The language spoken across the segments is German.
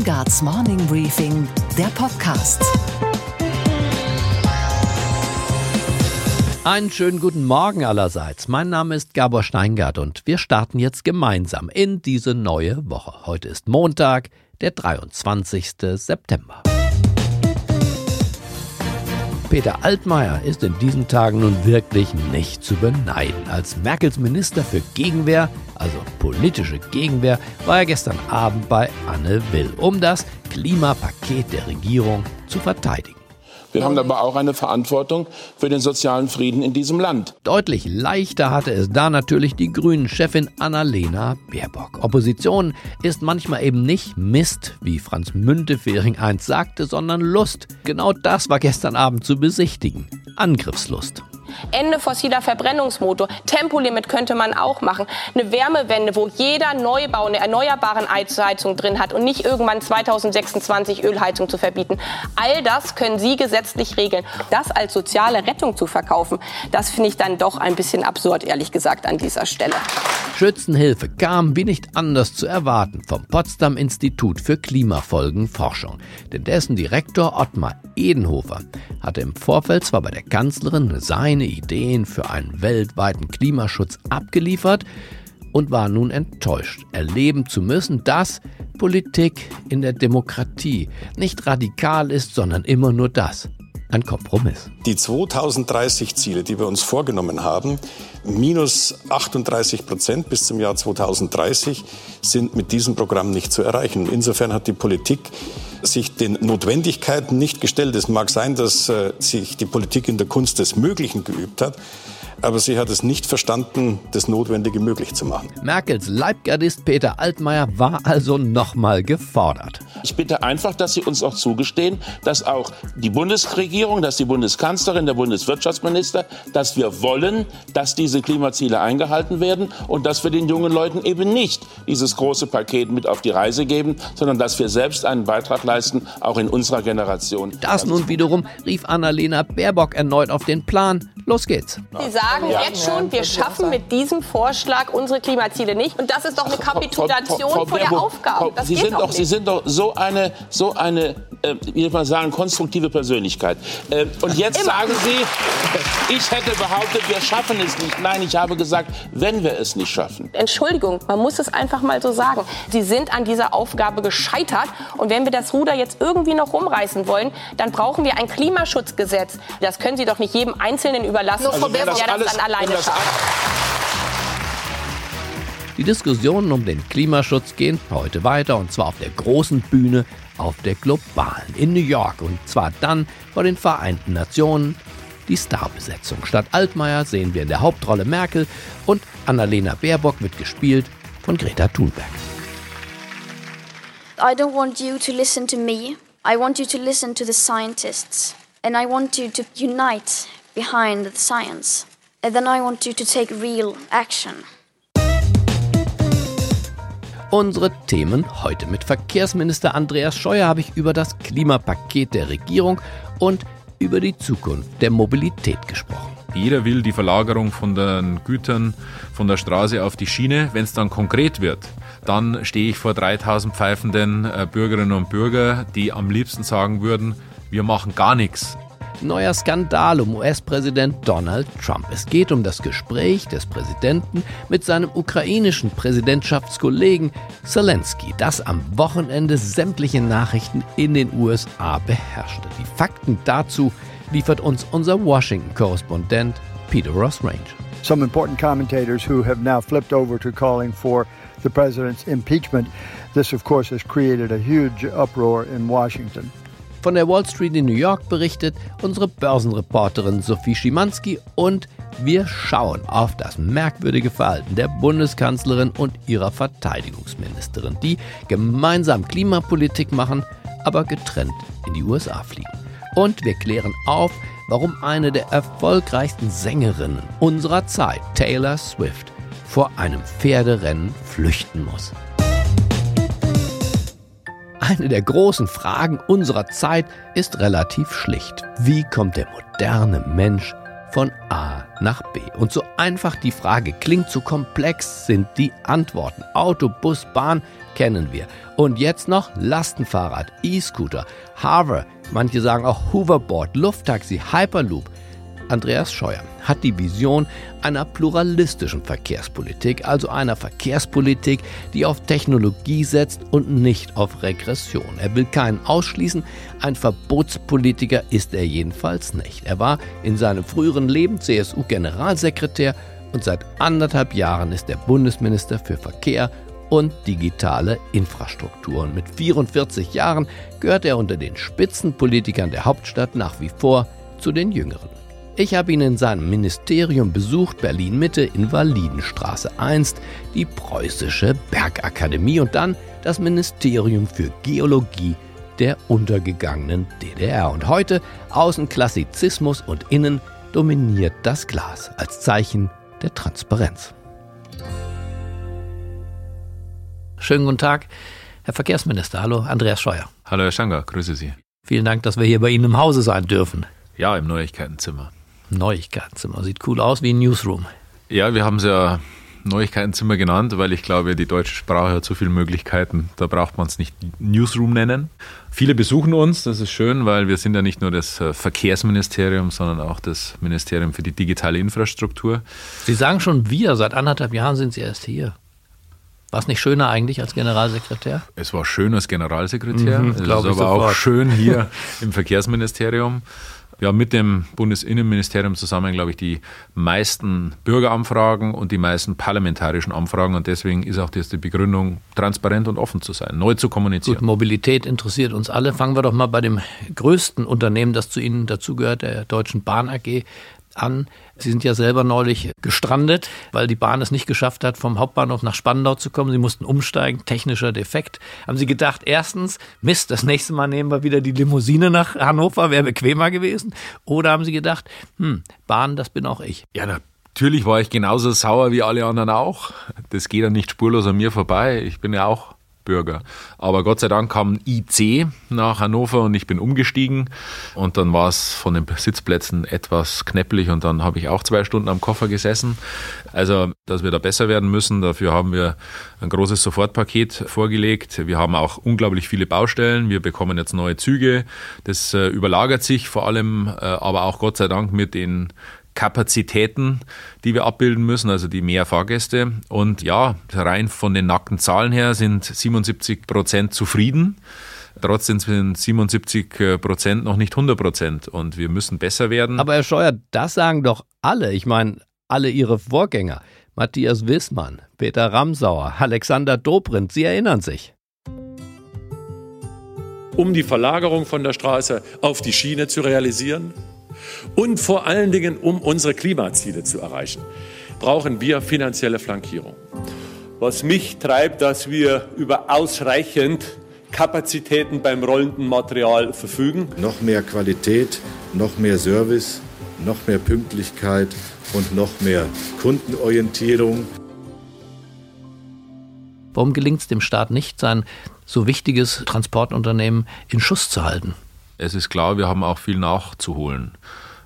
Steingarts Morning Briefing, der Podcast. Einen schönen guten Morgen allerseits. Mein Name ist Gabor Steingart und wir starten jetzt gemeinsam in diese neue Woche. Heute ist Montag, der 23. September. Peter Altmaier ist in diesen Tagen nun wirklich nicht zu beneiden. Als Merkels Minister für Gegenwehr, also politische Gegenwehr, war er gestern Abend bei Anne Will, um das Klimapaket der Regierung zu verteidigen. Wir haben aber auch eine Verantwortung für den sozialen Frieden in diesem Land. Deutlich leichter hatte es da natürlich die Grünen-Chefin Annalena Baerbock. Opposition ist manchmal eben nicht Mist, wie Franz Müntefering einst sagte, sondern Lust. Genau das war gestern Abend zu besichtigen. Angriffslust. Ende fossiler Verbrennungsmotor. Tempolimit könnte man auch machen. Eine Wärmewende, wo jeder Neubau eine erneuerbaren Heizung drin hat und nicht irgendwann 2026 Ölheizung zu verbieten. All das können Sie gesetzlich regeln. Das als soziale Rettung zu verkaufen, das finde ich dann doch ein bisschen absurd, ehrlich gesagt, an dieser Stelle. Schützenhilfe kam, wie nicht anders zu erwarten, vom Potsdam Institut für Klimafolgenforschung. Denn dessen Direktor Ottmar Edenhofer hatte im Vorfeld zwar bei der Kanzlerin seine Ideen für einen weltweiten Klimaschutz abgeliefert und war nun enttäuscht, erleben zu müssen, dass Politik in der Demokratie nicht radikal ist, sondern immer nur das, ein Kompromiss. Die 2030 Ziele, die wir uns vorgenommen haben, minus 38 Prozent bis zum Jahr 2030, sind mit diesem Programm nicht zu erreichen. Insofern hat die Politik sich den Notwendigkeiten nicht gestellt. Es mag sein, dass äh, sich die Politik in der Kunst des Möglichen geübt hat aber sie hat es nicht verstanden, das Notwendige möglich zu machen. Merkels Leibgardist Peter Altmaier war also nochmal gefordert. Ich bitte einfach, dass Sie uns auch zugestehen, dass auch die Bundesregierung, dass die Bundeskanzlerin, der Bundeswirtschaftsminister, dass wir wollen, dass diese Klimaziele eingehalten werden und dass wir den jungen Leuten eben nicht dieses große Paket mit auf die Reise geben, sondern dass wir selbst einen Beitrag leisten, auch in unserer Generation. Das nun wiederum rief Annalena Baerbock erneut auf den Plan. Los geht's. Sie sagen ja. jetzt schon, wir schaffen mit diesem Vorschlag unsere Klimaziele nicht. Und das ist doch eine Kapitulation Frau, Frau, Frau, vor der Aufgabe. Das Sie, sind doch, Sie sind doch so eine, so eine äh, wie soll man sagen, konstruktive Persönlichkeit. Äh, und jetzt Immer. sagen Sie, ich hätte behauptet, wir schaffen es nicht. Nein, ich habe gesagt, wenn wir es nicht schaffen. Entschuldigung, man muss es einfach mal so sagen. Sie sind an dieser Aufgabe gescheitert. Und wenn wir das Ruder jetzt irgendwie noch rumreißen wollen, dann brauchen wir ein Klimaschutzgesetz. Das können Sie doch nicht jedem Einzelnen überlassen, also, der das, das dann alleine schafft. Die Diskussionen um den Klimaschutz gehen heute weiter und zwar auf der großen Bühne, auf der globalen, in New York und zwar dann vor den Vereinten Nationen. Die Starbesetzung. Statt Altmaier sehen wir in der Hauptrolle Merkel und Annalena Baerbock wird gespielt von Greta Thunberg. I don't want you to listen to me. I want you to listen to the scientists. And I want you to unite behind the science. And then I want you to take real action. Unsere Themen heute mit Verkehrsminister Andreas Scheuer habe ich über das Klimapaket der Regierung und über die Zukunft der Mobilität gesprochen. Jeder will die Verlagerung von den Gütern von der Straße auf die Schiene. Wenn es dann konkret wird, dann stehe ich vor 3000 pfeifenden äh, Bürgerinnen und Bürger, die am liebsten sagen würden, wir machen gar nichts. Neuer Skandal um US-Präsident Donald Trump. Es geht um das Gespräch des Präsidenten mit seinem ukrainischen Präsidentschaftskollegen Zelensky, das am Wochenende sämtliche Nachrichten in den USA beherrschte. Die Fakten dazu liefert uns unser Washington-Korrespondent Peter Ross Range. Some important commentators who have now flipped over to calling for the president's impeachment. This, of course, has created a huge uproar in Washington. Von der Wall Street in New York berichtet unsere Börsenreporterin Sophie Schimanski und wir schauen auf das merkwürdige Verhalten der Bundeskanzlerin und ihrer Verteidigungsministerin, die gemeinsam Klimapolitik machen, aber getrennt in die USA fliegen. Und wir klären auf, warum eine der erfolgreichsten Sängerinnen unserer Zeit, Taylor Swift, vor einem Pferderennen flüchten muss. Eine der großen Fragen unserer Zeit ist relativ schlicht. Wie kommt der moderne Mensch von A nach B. Und so einfach die Frage klingt, so komplex sind die Antworten. Auto, Bus, Bahn kennen wir. Und jetzt noch Lastenfahrrad, E-Scooter, Hover, manche sagen auch Hoverboard, Lufttaxi, Hyperloop. Andreas Scheuer hat die Vision einer pluralistischen Verkehrspolitik, also einer Verkehrspolitik, die auf Technologie setzt und nicht auf Regression. Er will keinen ausschließen, ein Verbotspolitiker ist er jedenfalls nicht. Er war in seinem früheren Leben CSU-Generalsekretär und seit anderthalb Jahren ist er Bundesminister für Verkehr und digitale Infrastruktur. Und mit 44 Jahren gehört er unter den Spitzenpolitikern der Hauptstadt nach wie vor zu den Jüngeren. Ich habe ihn in seinem Ministerium besucht, Berlin Mitte, Invalidenstraße 1, die preußische Bergakademie und dann das Ministerium für Geologie der untergegangenen DDR. Und heute außen Klassizismus und innen dominiert das Glas als Zeichen der Transparenz. Schönen guten Tag, Herr Verkehrsminister. Hallo, Andreas Scheuer. Hallo, Herr Schanger, grüße Sie. Vielen Dank, dass wir hier bei Ihnen im Hause sein dürfen. Ja, im Neuigkeitenzimmer. Neuigkeitenzimmer. Sieht cool aus wie ein Newsroom. Ja, wir haben es ja Neuigkeitenzimmer genannt, weil ich glaube, die deutsche Sprache hat so viele Möglichkeiten, da braucht man es nicht Newsroom nennen. Viele besuchen uns, das ist schön, weil wir sind ja nicht nur das äh, Verkehrsministerium, sondern auch das Ministerium für die digitale Infrastruktur. Sie sagen schon wir, seit anderthalb Jahren sind Sie erst hier. War es nicht schöner eigentlich als Generalsekretär? Es war schön als Generalsekretär, Mhm, es ist aber auch sofort. schön hier im Verkehrsministerium. Haben mit dem Bundesinnenministerium zusammen, glaube ich, die meisten Bürgeranfragen und die meisten parlamentarischen Anfragen. Und deswegen ist auch das die Begründung, transparent und offen zu sein, neu zu kommunizieren. Gut, Mobilität interessiert uns alle. Fangen wir doch mal bei dem größten Unternehmen, das zu Ihnen dazugehört, der Deutschen Bahn AG, an. Sie sind ja selber neulich gestrandet, weil die Bahn es nicht geschafft hat, vom Hauptbahnhof nach Spandau zu kommen. Sie mussten umsteigen, technischer Defekt. Haben Sie gedacht, erstens, Mist, das nächste Mal nehmen wir wieder die Limousine nach Hannover, wäre bequemer gewesen? Oder haben Sie gedacht, hm, Bahn, das bin auch ich? Ja, natürlich war ich genauso sauer wie alle anderen auch. Das geht ja nicht spurlos an mir vorbei. Ich bin ja auch Bürger. Aber Gott sei Dank kam ein IC nach Hannover und ich bin umgestiegen. Und dann war es von den Sitzplätzen etwas knäpplich und dann habe ich auch zwei Stunden am Koffer gesessen. Also, dass wir da besser werden müssen, dafür haben wir ein großes Sofortpaket vorgelegt. Wir haben auch unglaublich viele Baustellen. Wir bekommen jetzt neue Züge. Das äh, überlagert sich vor allem, äh, aber auch Gott sei Dank mit den Kapazitäten, die wir abbilden müssen, also die mehr Fahrgäste. Und ja, rein von den nackten Zahlen her sind 77 Prozent zufrieden. Trotzdem sind 77 Prozent noch nicht 100 Prozent und wir müssen besser werden. Aber Herr Scheuer, das sagen doch alle. Ich meine, alle Ihre Vorgänger. Matthias Wissmann, Peter Ramsauer, Alexander Dobrindt, Sie erinnern sich. um die Verlagerung von der Straße auf die Schiene zu realisieren und vor allen Dingen, um unsere Klimaziele zu erreichen, brauchen wir finanzielle Flankierung. Was mich treibt, dass wir über ausreichend Kapazitäten beim rollenden Material verfügen. Noch mehr Qualität, noch mehr Service, noch mehr Pünktlichkeit und noch mehr Kundenorientierung. Warum gelingt es dem Staat nicht, sein so wichtiges Transportunternehmen in Schuss zu halten? Es ist klar, wir haben auch viel nachzuholen.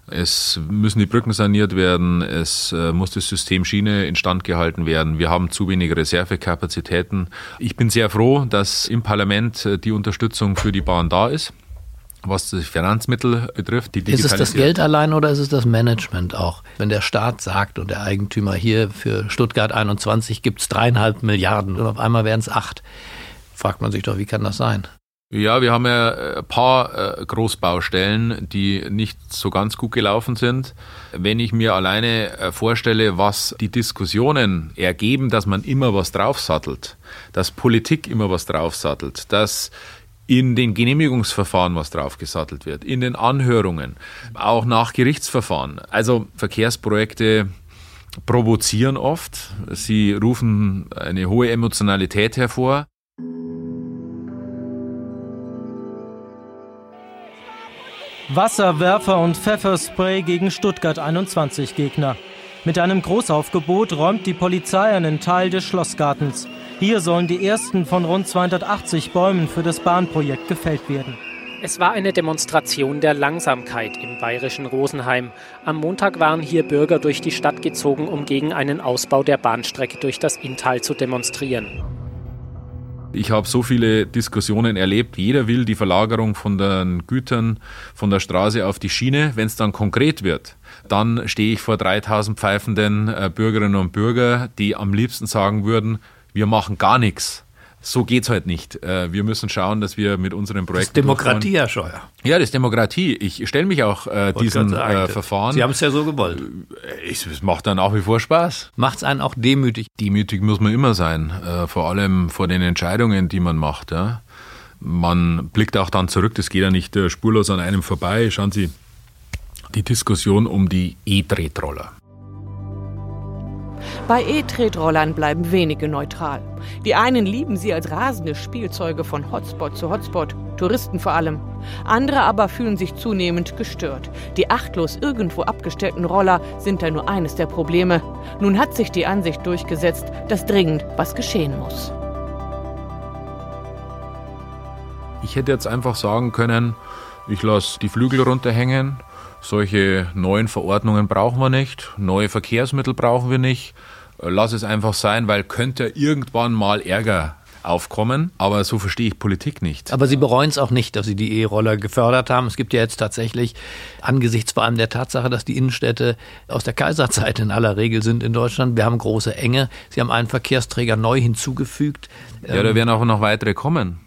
Es müssen die Brücken saniert werden, es äh, muss das System Schiene instand gehalten werden. Wir haben zu wenig Reservekapazitäten. Ich bin sehr froh, dass im Parlament äh, die Unterstützung für die Bahn da ist, was die Finanzmittel betrifft. Die Ist es das Digitalisierung. Geld allein oder ist es das Management auch? Wenn der Staat sagt und der Eigentümer hier für Stuttgart 21 gibt es dreieinhalb Milliarden und auf einmal werden es acht, fragt man sich doch, wie kann das sein? Ja, wir haben ja ein paar äh, Großbaustellen, die nicht so ganz gut gelaufen sind. Wenn ich mir alleine äh, vorstelle, was die Diskussionen ergeben, dass man immer was draufsattelt, dass Politik immer was draufsattelt, dass in den Genehmigungsverfahren was draufgesattelt wird, in den Anhörungen, auch nach Gerichtsverfahren. Also Verkehrsprojekte provozieren oft, sie rufen eine hohe Emotionalität hervor. Wasserwerfer und Pfefferspray gegen Stuttgart 21 Gegner. Mit einem Großaufgebot räumt die Polizei einen Teil des Schlossgartens. Hier sollen die ersten von rund 280 Bäumen für das Bahnprojekt gefällt werden. Es war eine Demonstration der Langsamkeit im bayerischen Rosenheim. Am Montag waren hier Bürger durch die Stadt gezogen, um gegen einen Ausbau der Bahnstrecke durch das Inntal zu demonstrieren. Ich habe so viele Diskussionen erlebt. Jeder will die Verlagerung von den Gütern von der Straße auf die Schiene. Wenn es dann konkret wird, dann stehe ich vor 3000 pfeifenden äh, Bürgerinnen und Bürger, die am liebsten sagen würden, wir machen gar nichts so geht's halt nicht. Äh, wir müssen schauen, dass wir mit unseren Projekten. Das ist Demokratie, Herr Scheuer. Ja, das ist Demokratie. Ich stelle mich auch äh, diesen äh, Verfahren. Sie haben es ja so gewollt. Äh, es macht dann nach wie vor Spaß. Macht es einen auch demütig? Demütig muss man immer sein, äh, vor allem vor den Entscheidungen, die man macht. Ja. Man blickt auch dann zurück, das geht ja nicht äh, spurlos an einem vorbei. Schauen Sie, die Diskussion um die E-Tretroller. Bei E-Tretrollern bleiben wenige neutral. Die einen lieben sie als rasende Spielzeuge von Hotspot zu Hotspot, Touristen vor allem. Andere aber fühlen sich zunehmend gestört. Die achtlos irgendwo abgestellten Roller sind da nur eines der Probleme. Nun hat sich die Ansicht durchgesetzt, dass dringend was geschehen muss. Ich hätte jetzt einfach sagen können, ich lasse die Flügel runterhängen. Solche neuen Verordnungen brauchen wir nicht, neue Verkehrsmittel brauchen wir nicht lass es einfach sein, weil könnte irgendwann mal Ärger aufkommen. Aber so verstehe ich Politik nicht. Aber Sie bereuen es auch nicht, dass Sie die E-Roller gefördert haben. Es gibt ja jetzt tatsächlich angesichts vor allem der Tatsache, dass die Innenstädte aus der Kaiserzeit in aller Regel sind in Deutschland. Wir haben große Enge. Sie haben einen Verkehrsträger neu hinzugefügt. Ja, da werden auch noch weitere kommen.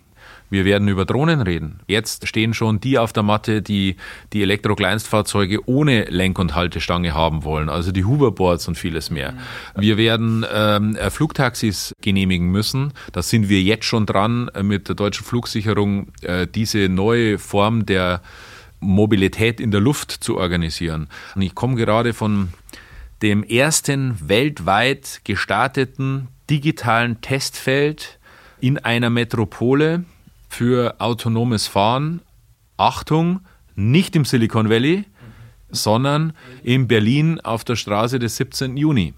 Wir werden über Drohnen reden. Jetzt stehen schon die auf der Matte, die die Elektrokleinstfahrzeuge ohne Lenk- und Haltestange haben wollen, also die Hoverboards und vieles mehr. Wir werden ähm, äh, Flugtaxis genehmigen müssen. Da sind wir jetzt schon dran, äh, mit der deutschen Flugsicherung äh, diese neue Form der Mobilität in der Luft zu organisieren. Und ich komme gerade von dem ersten weltweit gestarteten digitalen Testfeld in einer Metropole für autonomes Fahren. Achtung, nicht im Silicon Valley, sondern in Berlin auf der Straße des 17. Juni.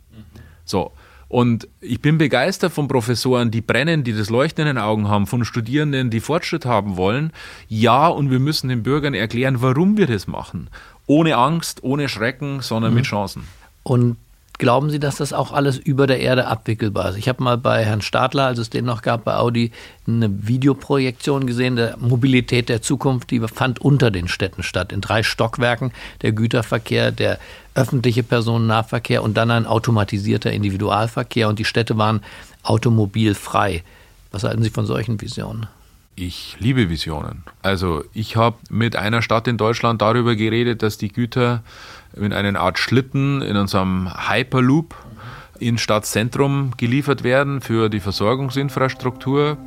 So. Und ich bin begeistert von Professoren, die brennen, die das Leuchten in den Augen haben, von Studierenden, die Fortschritt haben wollen. Ja, und wir müssen den Bürgern erklären, warum wir das machen. Ohne Angst, ohne Schrecken, sondern mhm. mit Chancen. Und Glauben Sie, dass das auch alles über der Erde abwickelbar ist? Ich habe mal bei Herrn Stadler, als es den noch gab bei Audi, eine Videoprojektion gesehen der Mobilität der Zukunft, die fand unter den Städten statt, in drei Stockwerken, der Güterverkehr, der öffentliche Personennahverkehr und dann ein automatisierter Individualverkehr und die Städte waren automobilfrei. Was halten Sie von solchen Visionen? Ich liebe Visionen. Also ich habe mit einer Stadt in Deutschland darüber geredet, dass die Güter in einer Art Schlitten in unserem Hyperloop ins Stadtzentrum geliefert werden für die Versorgungsinfrastruktur.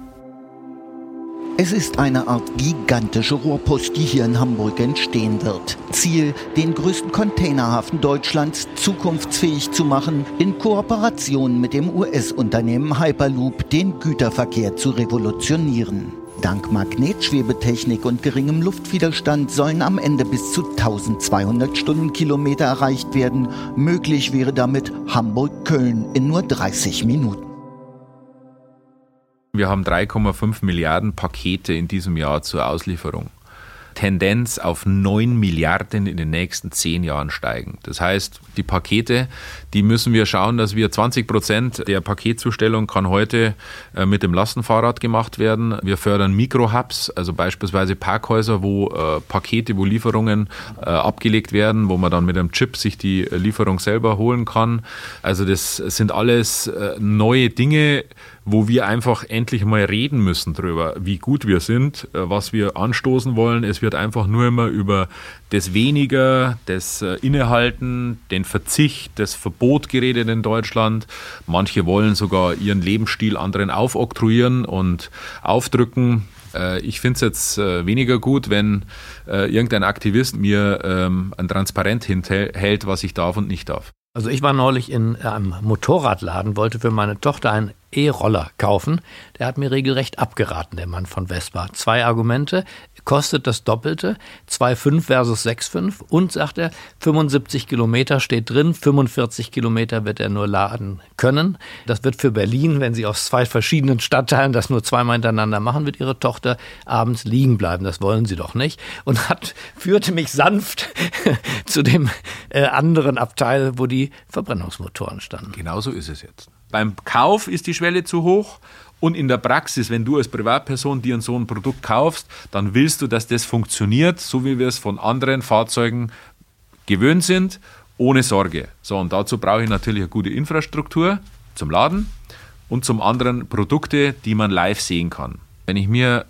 Es ist eine Art gigantische Rohrpost, die hier in Hamburg entstehen wird. Ziel, den größten Containerhafen Deutschlands zukunftsfähig zu machen, in Kooperation mit dem US-Unternehmen Hyperloop den Güterverkehr zu revolutionieren. Dank Magnetschwebetechnik und geringem Luftwiderstand sollen am Ende bis zu 1200 Stundenkilometer erreicht werden. Möglich wäre damit Hamburg-Köln in nur 30 Minuten. Wir haben 3,5 Milliarden Pakete in diesem Jahr zur Auslieferung. Tendenz auf 9 Milliarden in den nächsten 10 Jahren steigen. Das heißt, die Pakete, die müssen wir schauen, dass wir 20 Prozent der Paketzustellung kann heute äh, mit dem Lastenfahrrad gemacht werden. Wir fördern Mikrohubs, also beispielsweise Parkhäuser, wo äh, Pakete, wo Lieferungen äh, abgelegt werden, wo man dann mit einem Chip sich die Lieferung selber holen kann. Also das sind alles neue Dinge, wo wir einfach endlich mal reden müssen drüber, wie gut wir sind, was wir anstoßen wollen. Es wird einfach nur immer über das Weniger, das Innehalten, den Verzicht, das Verbot geredet in Deutschland. Manche wollen sogar ihren Lebensstil anderen aufoktroyieren und aufdrücken. Äh, ich finde es jetzt weniger gut, wenn irgendein Aktivist mir ähm, ein Transparent hinhält, was ich darf und nicht darf. Also ich war neulich in einem Motorradladen, wollte für meine Tochter ein E-Roller kaufen. Der hat mir regelrecht abgeraten, der Mann von Vespa. Zwei Argumente kostet das Doppelte, 2,5 versus 6,5 und sagt er, 75 Kilometer steht drin, 45 Kilometer wird er nur laden können. Das wird für Berlin, wenn sie aus zwei verschiedenen Stadtteilen das nur zweimal hintereinander machen, wird ihre Tochter abends liegen bleiben. Das wollen sie doch nicht. Und hat, führte mich sanft zu dem äh, anderen Abteil, wo die Verbrennungsmotoren standen. Genauso ist es jetzt. Beim Kauf ist die Schwelle zu hoch und in der Praxis, wenn du als Privatperson dir so ein Produkt kaufst, dann willst du, dass das funktioniert, so wie wir es von anderen Fahrzeugen gewöhnt sind, ohne Sorge. So, und dazu brauche ich natürlich eine gute Infrastruktur zum Laden und zum anderen Produkte, die man live sehen kann. Wenn ich mir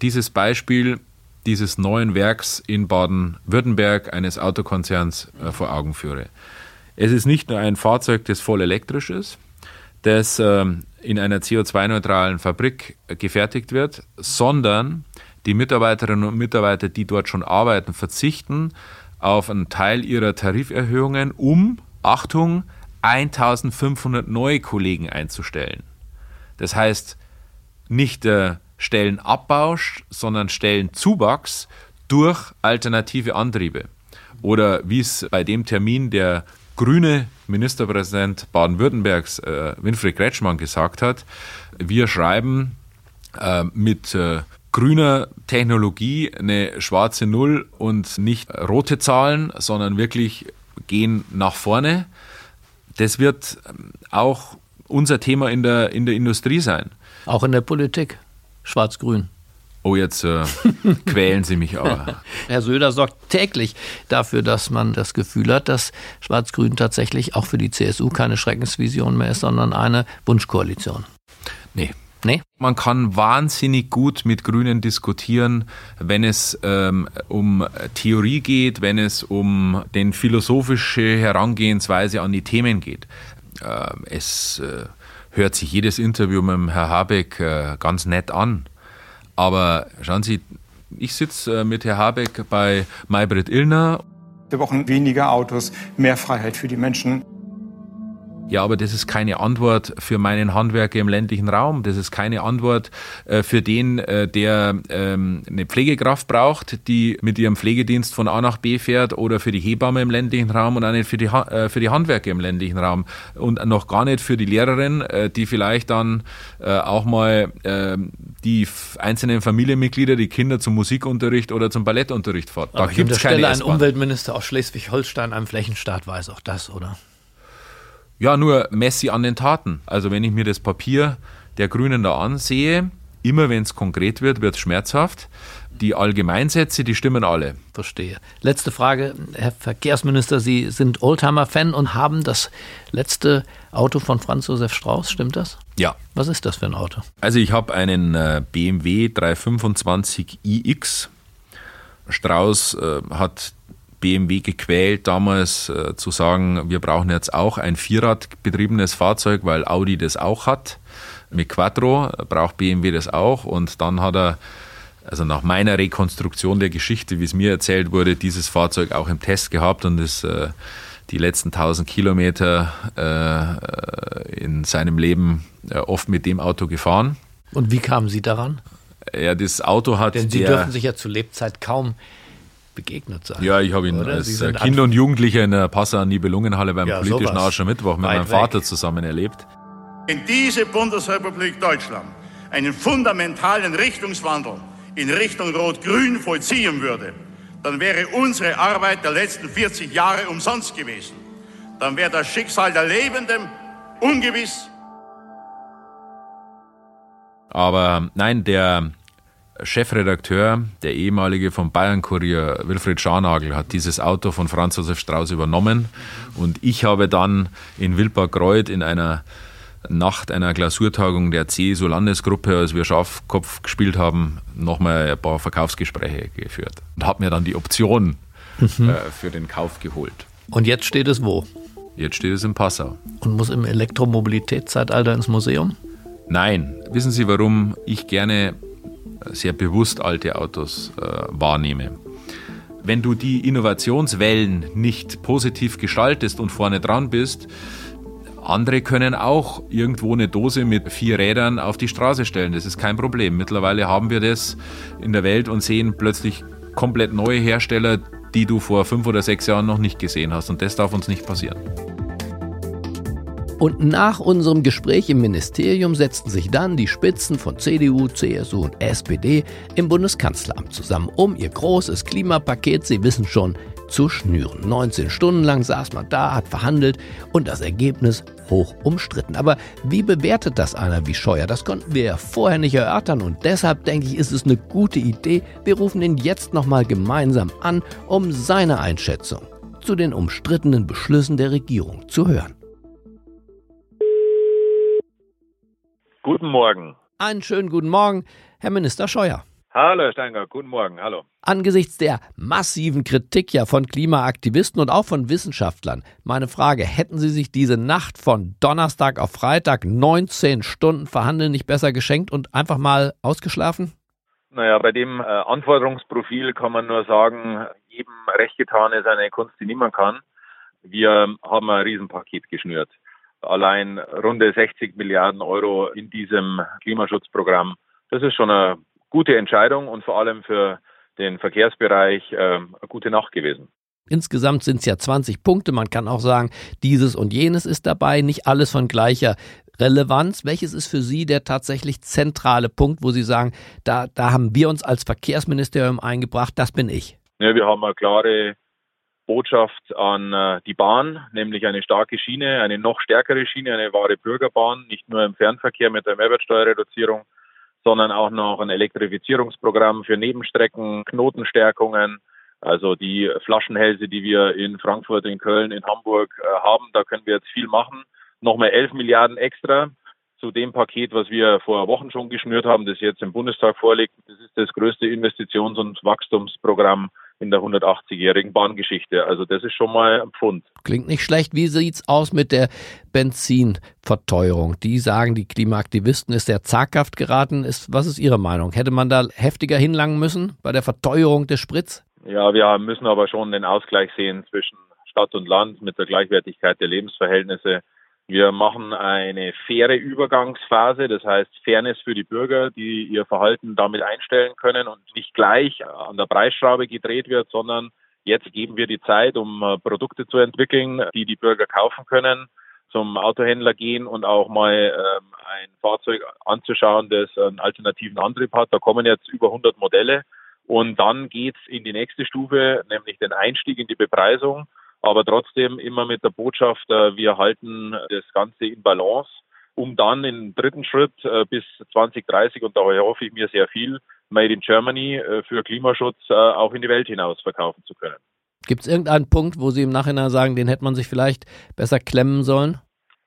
dieses Beispiel dieses neuen Werks in Baden-Württemberg eines Autokonzerns äh, vor Augen führe. Es ist nicht nur ein Fahrzeug, das voll elektrisch ist, das ähm, in einer CO2-neutralen Fabrik gefertigt wird, sondern die Mitarbeiterinnen und Mitarbeiter, die dort schon arbeiten, verzichten auf einen Teil ihrer Tariferhöhungen, um, Achtung, 1500 neue Kollegen einzustellen. Das heißt, nicht der Stellenabbau, sondern Stellenzuwachs durch alternative Antriebe. Oder wie es bei dem Termin der grüne Ministerpräsident Baden-Württembergs, äh, Winfried Kretschmann, gesagt hat, wir schreiben äh, mit äh, grüner Technologie eine schwarze Null und nicht rote Zahlen, sondern wirklich gehen nach vorne. Das wird ähm, auch unser Thema in der, in der Industrie sein. Auch in der Politik. Schwarz-Grün. Oh, jetzt äh, quälen Sie mich aber. Herr Söder sorgt täglich dafür, dass man das Gefühl hat, dass Schwarz-Grün tatsächlich auch für die CSU keine Schreckensvision mehr ist, sondern eine Wunschkoalition. Nee. Nee? Man kann wahnsinnig gut mit Grünen diskutieren, wenn es ähm, um Theorie geht, wenn es um den philosophische Herangehensweise an die Themen geht. Ähm, es äh, hört sich jedes Interview mit Herrn Habeck äh, ganz nett an. Aber schauen Sie, ich sitze äh, mit Herrn Habeck bei Maybrit Illner. Wir brauchen weniger Autos, mehr Freiheit für die Menschen. Ja, aber das ist keine Antwort für meinen Handwerker im ländlichen Raum. Das ist keine Antwort äh, für den, äh, der ähm, eine Pflegekraft braucht, die mit ihrem Pflegedienst von A nach B fährt oder für die Hebamme im ländlichen Raum und auch nicht für die, äh, für die Handwerker im ländlichen Raum und noch gar nicht für die Lehrerin, die vielleicht dann auch mal äh, die einzelnen Familienmitglieder, die Kinder zum Musikunterricht oder zum Ballettunterricht fährt. Da gibt es keine ein Umweltminister aus Schleswig-Holstein einem Flächenstaat weiß auch das, oder? Ja, nur Messi an den Taten. Also wenn ich mir das Papier der Grünen da ansehe, immer wenn es konkret wird, wird es schmerzhaft. Die Allgemeinsätze, die stimmen alle. Verstehe. Letzte Frage, Herr Verkehrsminister, Sie sind Oldtimer-Fan und haben das letzte Auto von Franz Josef Strauß, stimmt das? Ja. Was ist das für ein Auto? Also ich habe einen äh, BMW 325 iX. Strauß äh, hat BMW gequält, damals äh, zu sagen, wir brauchen jetzt auch ein Vierradbetriebenes Fahrzeug, weil Audi das auch hat. Mit Quattro braucht BMW das auch. Und dann hat er, also nach meiner Rekonstruktion der Geschichte, wie es mir erzählt wurde, dieses Fahrzeug auch im Test gehabt und ist äh, die letzten 1000 Kilometer äh, in seinem Leben äh, oft mit dem Auto gefahren. Und wie kamen Sie daran? Ja, das Auto hat. Denn Sie dürfen sich ja zu Lebzeit kaum begegnet sein. Ja, ich habe ihn oder? als Kind und Jugendlicher in der Passauer Nibelungenhalle beim ja, politischen Aschermittwoch mit meinem Vater weg. zusammen erlebt. Wenn diese Bundesrepublik Deutschland einen fundamentalen Richtungswandel in Richtung Rot-Grün vollziehen würde, dann wäre unsere Arbeit der letzten 40 Jahre umsonst gewesen. Dann wäre das Schicksal der Lebenden ungewiss. Aber nein, der Chefredakteur, der ehemalige vom Bayern-Kurier Wilfried Scharnagel, hat dieses Auto von Franz Josef Strauß übernommen. Und ich habe dann in Wildparkreuth in einer Nacht einer Klausurtagung der CSU-Landesgruppe, als wir Schafkopf gespielt haben, nochmal ein paar Verkaufsgespräche geführt und habe mir dann die Option mhm. äh, für den Kauf geholt. Und jetzt steht es wo? Jetzt steht es in Passau. Und muss im Elektromobilitätszeitalter ins Museum? Nein. Wissen Sie, warum ich gerne sehr bewusst alte Autos äh, wahrnehme. Wenn du die Innovationswellen nicht positiv gestaltest und vorne dran bist, Andere können auch irgendwo eine Dose mit vier Rädern auf die Straße stellen. Das ist kein Problem. Mittlerweile haben wir das in der Welt und sehen plötzlich komplett neue Hersteller, die du vor fünf oder sechs Jahren noch nicht gesehen hast. Und das darf uns nicht passieren. Und nach unserem Gespräch im Ministerium setzten sich dann die Spitzen von CDU, CSU und SPD im Bundeskanzleramt zusammen, um ihr großes Klimapaket, Sie wissen schon, zu schnüren. 19 Stunden lang saß man da, hat verhandelt und das Ergebnis hoch umstritten. Aber wie bewertet das einer wie Scheuer? Das konnten wir ja vorher nicht erörtern und deshalb denke ich, ist es eine gute Idee. Wir rufen ihn jetzt nochmal gemeinsam an, um seine Einschätzung zu den umstrittenen Beschlüssen der Regierung zu hören. Guten Morgen. Einen schönen guten Morgen, Herr Minister Scheuer. Hallo, Herr Steingart, guten Morgen, hallo. Angesichts der massiven Kritik ja von Klimaaktivisten und auch von Wissenschaftlern, meine Frage, hätten Sie sich diese Nacht von Donnerstag auf Freitag 19 Stunden Verhandeln nicht besser geschenkt und einfach mal ausgeschlafen? Naja, bei dem äh, Anforderungsprofil kann man nur sagen, jedem recht getan ist eine Kunst, die niemand kann. Wir haben ein Riesenpaket geschnürt allein runde 60 Milliarden Euro in diesem Klimaschutzprogramm. Das ist schon eine gute Entscheidung und vor allem für den Verkehrsbereich äh, eine gute Nacht gewesen. Insgesamt sind es ja 20 Punkte. Man kann auch sagen, dieses und jenes ist dabei, nicht alles von gleicher Relevanz. Welches ist für Sie der tatsächlich zentrale Punkt, wo Sie sagen, da, da haben wir uns als Verkehrsministerium eingebracht, das bin ich? Ja, wir haben eine klare Botschaft an äh, die Bahn, nämlich eine starke Schiene, eine noch stärkere Schiene, eine wahre Bürgerbahn, nicht nur im Fernverkehr mit der Mehrwertsteuerreduzierung, sondern auch noch ein Elektrifizierungsprogramm für Nebenstrecken, Knotenstärkungen, also die Flaschenhälse, die wir in Frankfurt, in Köln, in Hamburg äh, haben, da können wir jetzt viel machen. Nochmal 11 Milliarden extra zu dem Paket, was wir vor Wochen schon geschnürt haben, das jetzt im Bundestag vorliegt. Das ist das größte Investitions- und Wachstumsprogramm in der 180-jährigen Bahngeschichte. Also das ist schon mal ein Pfund. Klingt nicht schlecht. Wie sieht's aus mit der Benzinverteuerung? Die sagen, die Klimaaktivisten ist sehr zaghaft geraten. Ist, was ist Ihre Meinung? Hätte man da heftiger hinlangen müssen bei der Verteuerung des Spritz? Ja, wir müssen aber schon den Ausgleich sehen zwischen Stadt und Land mit der Gleichwertigkeit der Lebensverhältnisse. Wir machen eine faire Übergangsphase, das heißt Fairness für die Bürger, die ihr Verhalten damit einstellen können und nicht gleich an der Preisschraube gedreht wird, sondern jetzt geben wir die Zeit, um äh, Produkte zu entwickeln, die die Bürger kaufen können, zum Autohändler gehen und auch mal ähm, ein Fahrzeug anzuschauen, das einen alternativen Antrieb hat. Da kommen jetzt über 100 Modelle und dann geht's in die nächste Stufe, nämlich den Einstieg in die Bepreisung aber trotzdem immer mit der Botschaft, äh, wir halten das Ganze in Balance, um dann im dritten Schritt äh, bis 2030, und da hoffe ich mir sehr viel, Made in Germany äh, für Klimaschutz auch in die Welt hinaus verkaufen zu können. Gibt es irgendeinen Punkt, wo Sie im Nachhinein sagen, den hätte man sich vielleicht besser klemmen sollen?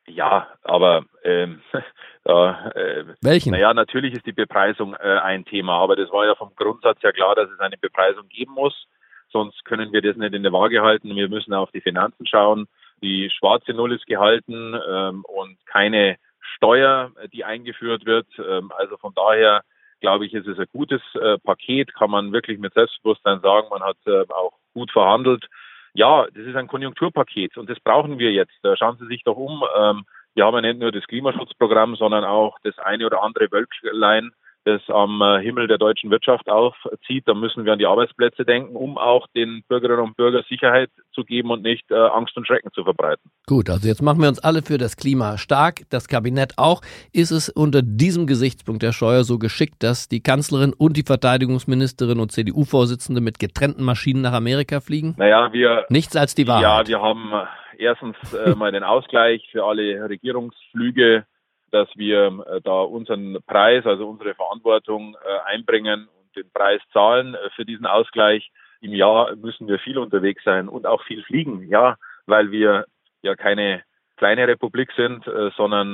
Ja, aber ähm, äh, welchen? Naja, natürlich ist die Bepreisung äh, ein Thema, aber das war ja vom Grundsatz ja klar, dass es eine Bepreisung geben muss sonst können wir das nicht in der Waage halten. Wir müssen auf die Finanzen schauen. Die schwarze Null ist gehalten ähm, und keine Steuer, die eingeführt wird. Ähm, also von daher glaube ich, ist es ein gutes äh, Paket, kann man wirklich mit Selbstbewusstsein sagen. Man hat äh, auch gut verhandelt. Ja, das ist ein Konjunkturpaket und das brauchen wir jetzt. Äh, schauen Sie sich doch um. Ähm, wir haben ja nicht nur das Klimaschutzprogramm, sondern auch das eine oder andere Wölklein das am äh, Himmel der deutschen Wirtschaft aufzieht. Da müssen wir an die Arbeitsplätze denken, um auch den Bürgerinnen und Bürgern Sicherheit zu geben und nicht äh, Angst und Schrecken zu verbreiten. Gut, also jetzt machen wir uns alle für das Klima stark, das Kabinett auch. Ist es unter diesem Gesichtspunkt der Steuer so geschickt, dass die Kanzlerin und die Verteidigungsministerin und CDU-Vorsitzende mit getrennten Maschinen nach Amerika fliegen? Naja, wir. Nichts als die Wahrheit. Ja, wir haben äh, erstens äh, mal den Ausgleich für alle Regierungsflüge dass wir äh, da unseren Preis, also unsere Verantwortung äh, einbringen und den Preis zahlen äh, für diesen Ausgleich. Im Jahr müssen wir viel unterwegs sein und auch viel fliegen, ja, weil wir ja keine kleine Republik sind, sondern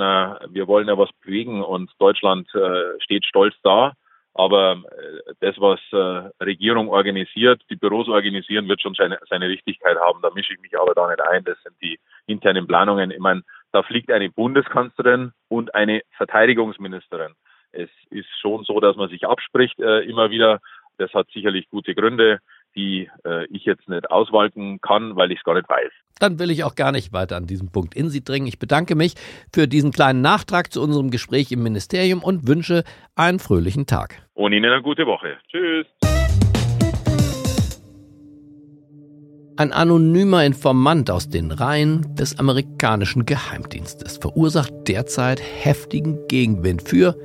wir wollen ja was bewegen und Deutschland steht stolz da. Aber das, was Regierung organisiert, die Büros organisieren, wird schon seine, Richtigkeit haben. Da mische ich mich aber da nicht ein. Das sind die internen Planungen. Ich meine, da fliegt eine Bundeskanzlerin und eine Verteidigungsministerin. Es ist schon so, dass man sich abspricht äh, immer wieder. Das hat sicherlich gute Gründe. die äh, ich jetzt nicht auswalken kann, weil ich es gar nicht weiß. Dann will ich auch gar nicht weiter an diesem Punkt in Sie dringen. Ich bedanke mich für diesen kleinen Nachtrag zu unserem Gespräch im Ministerium und wünsche einen fröhlichen Tag. Und Ihnen eine gute Woche. Tschüss. Ein anonymer Informant aus den Reihen des amerikanischen Geheimdienstes verursacht derzeit heftigen Gegenwind für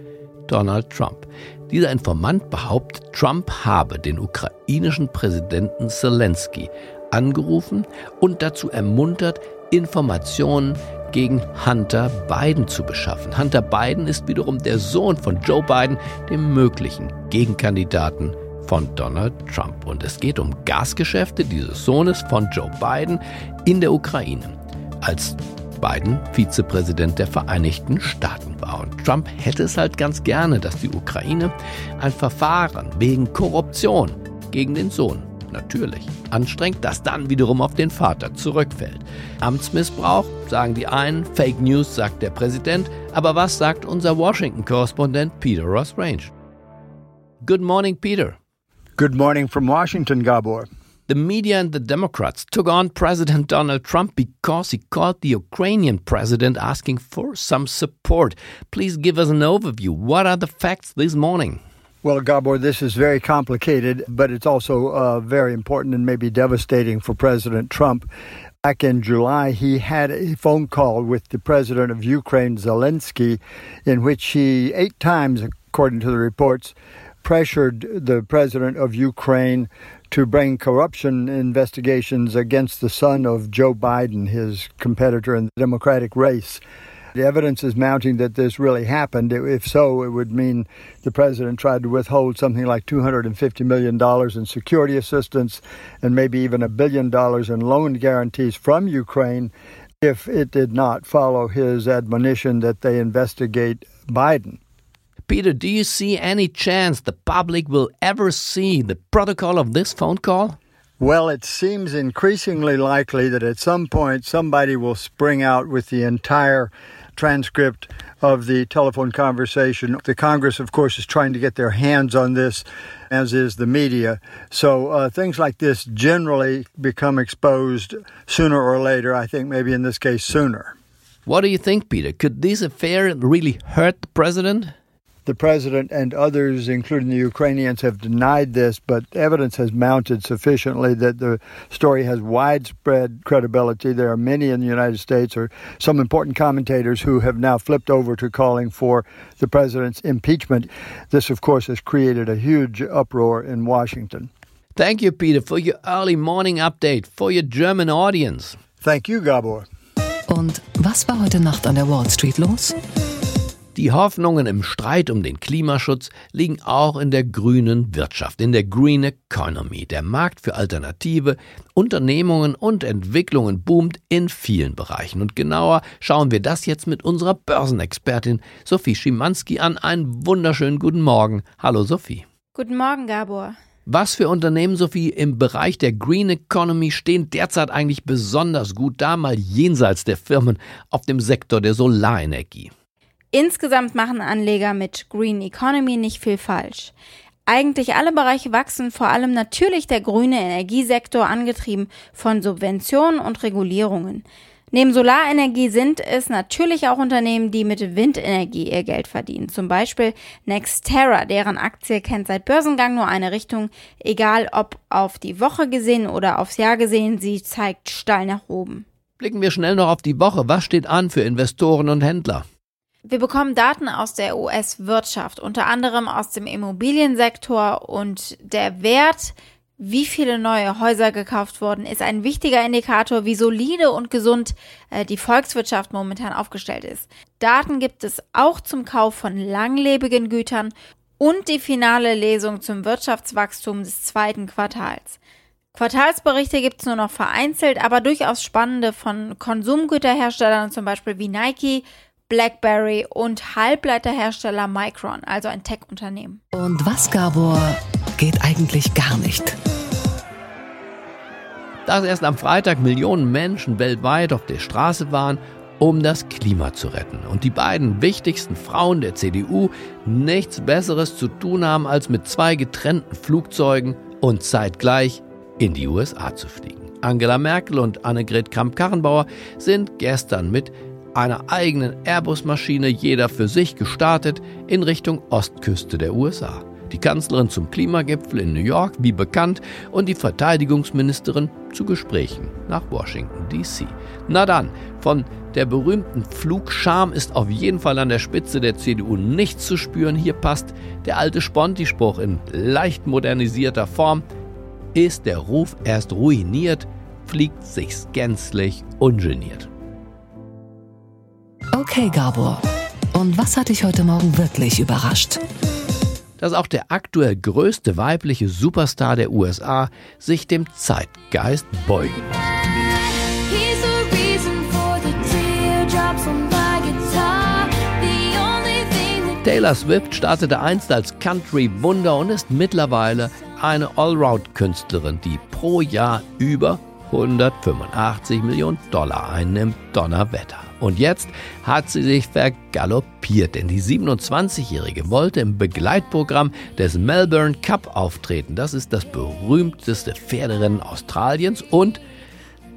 Donald Trump. Dieser Informant behauptet, Trump habe den ukrainischen Präsidenten Zelensky angerufen und dazu ermuntert, Informationen gegen Hunter Biden zu beschaffen. Hunter Biden ist wiederum der Sohn von Joe Biden, dem möglichen Gegenkandidaten von Donald Trump. Und es geht um Gasgeschäfte dieses Sohnes von Joe Biden in der Ukraine. Als Biden Vizepräsident der Vereinigten Staaten war. Und Trump hätte es halt ganz gerne, dass die Ukraine ein Verfahren wegen Korruption gegen den Sohn natürlich anstrengt, das dann wiederum auf den Vater zurückfällt. Amtsmissbrauch, sagen die einen, Fake News, sagt der Präsident, aber was sagt unser Washington-Korrespondent Peter Ross Range? Good morning, Peter. Good morning from Washington, Gabor. The media and the Democrats took on President Donald Trump because he called the Ukrainian president asking for some support. Please give us an overview. What are the facts this morning? Well, Gabor, this is very complicated, but it's also uh, very important and maybe devastating for President Trump. Back in July, he had a phone call with the president of Ukraine, Zelensky, in which he eight times, according to the reports, pressured the president of Ukraine to bring corruption investigations against the son of Joe Biden, his competitor in the Democratic race. The evidence is mounting that this really happened. If so, it would mean the president tried to withhold something like $250 million in security assistance and maybe even a billion dollars in loan guarantees from Ukraine if it did not follow his admonition that they investigate Biden. Peter, do you see any chance the public will ever see the protocol of this phone call? Well, it seems increasingly likely that at some point somebody will spring out with the entire transcript of the telephone conversation. The Congress, of course, is trying to get their hands on this, as is the media. So uh, things like this generally become exposed sooner or later. I think maybe in this case sooner. What do you think, Peter? Could this affair really hurt the president? The president and others, including the Ukrainians, have denied this, but evidence has mounted sufficiently that the story has widespread credibility. There are many in the United States, or some important commentators, who have now flipped over to calling for the president's impeachment. This, of course, has created a huge uproar in Washington. Thank you, Peter, for your early morning update for your German audience. Thank you, Gabor. Und was war heute Nacht an der Wall Street los? Die Hoffnungen im Streit um den Klimaschutz liegen auch in der grünen Wirtschaft, in der Green Economy. Der Markt für alternative Unternehmungen und Entwicklungen boomt in vielen Bereichen. Und genauer schauen wir das jetzt mit unserer Börsenexpertin Sophie Schimanski an. Einen wunderschönen guten Morgen. Hallo Sophie. Guten Morgen, Gabor. Was für Unternehmen, Sophie, im Bereich der Green Economy stehen derzeit eigentlich besonders gut da, mal jenseits der Firmen auf dem Sektor der Solarenergie? Insgesamt machen Anleger mit Green Economy nicht viel falsch. Eigentlich alle Bereiche wachsen, vor allem natürlich der grüne Energiesektor, angetrieben von Subventionen und Regulierungen. Neben Solarenergie sind es natürlich auch Unternehmen, die mit Windenergie ihr Geld verdienen. Zum Beispiel Nextera, deren Aktie kennt seit Börsengang nur eine Richtung, egal ob auf die Woche gesehen oder aufs Jahr gesehen, sie zeigt steil nach oben. Blicken wir schnell noch auf die Woche. Was steht an für Investoren und Händler? Wir bekommen Daten aus der US-Wirtschaft, unter anderem aus dem Immobiliensektor und der Wert, wie viele neue Häuser gekauft wurden, ist ein wichtiger Indikator, wie solide und gesund äh, die Volkswirtschaft momentan aufgestellt ist. Daten gibt es auch zum Kauf von langlebigen Gütern und die finale Lesung zum Wirtschaftswachstum des zweiten Quartals. Quartalsberichte gibt es nur noch vereinzelt, aber durchaus spannende von Konsumgüterherstellern, zum Beispiel wie Nike, BlackBerry und Halbleiterhersteller Micron, also ein Tech-Unternehmen. Und was, Gabor, geht eigentlich gar nicht? Dass erst am Freitag Millionen Menschen weltweit auf der Straße waren, um das Klima zu retten. Und die beiden wichtigsten Frauen der CDU nichts Besseres zu tun haben, als mit zwei getrennten Flugzeugen und zeitgleich in die USA zu fliegen. Angela Merkel und Annegret Kramp-Karrenbauer sind gestern mit einer eigenen Airbus-Maschine jeder für sich gestartet in Richtung Ostküste der USA. Die Kanzlerin zum Klimagipfel in New York, wie bekannt, und die Verteidigungsministerin zu Gesprächen nach Washington, D.C. Na dann, von der berühmten Flugscham ist auf jeden Fall an der Spitze der CDU nichts zu spüren. Hier passt der alte Sponti-Spruch in leicht modernisierter Form. Ist der Ruf erst ruiniert, fliegt sich's gänzlich ungeniert. Okay, Gabor. Und was hat dich heute Morgen wirklich überrascht? dass auch der aktuell größte weibliche Superstar der USA sich dem Zeitgeist beugen Taylor Swift startete einst als Country-Wunder und ist mittlerweile eine Allround-Künstlerin, die pro Jahr über 185 Millionen Dollar einnimmt. Donnerwetter. Und jetzt hat sie sich vergaloppiert, denn die 27-Jährige wollte im Begleitprogramm des Melbourne Cup auftreten. Das ist das berühmteste Pferderennen Australiens und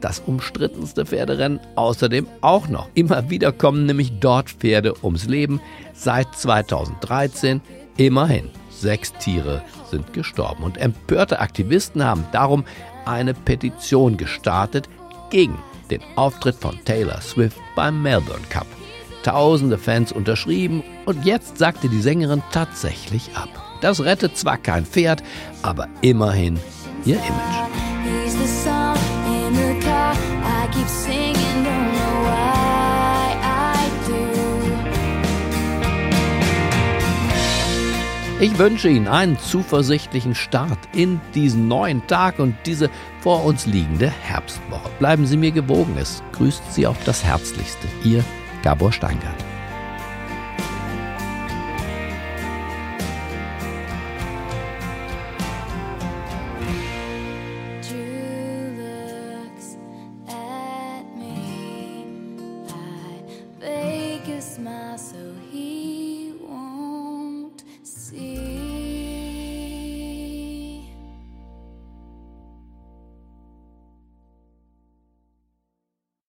das umstrittenste Pferderennen außerdem auch noch. Immer wieder kommen nämlich dort Pferde ums Leben. Seit 2013 immerhin sechs Tiere sind gestorben. Und empörte Aktivisten haben darum eine Petition gestartet gegen den Auftritt von Taylor Swift beim Melbourne Cup. Tausende Fans unterschrieben und jetzt sagte die Sängerin tatsächlich ab. Das rettet zwar kein Pferd, aber immerhin ihr Image. Ich wünsche Ihnen einen zuversichtlichen Start in diesen neuen Tag und diese vor uns liegende Herbstwoche. Bleiben Sie mir gewogen. Es grüßt Sie auf das Herzlichste. Ihr Gabor Steingart.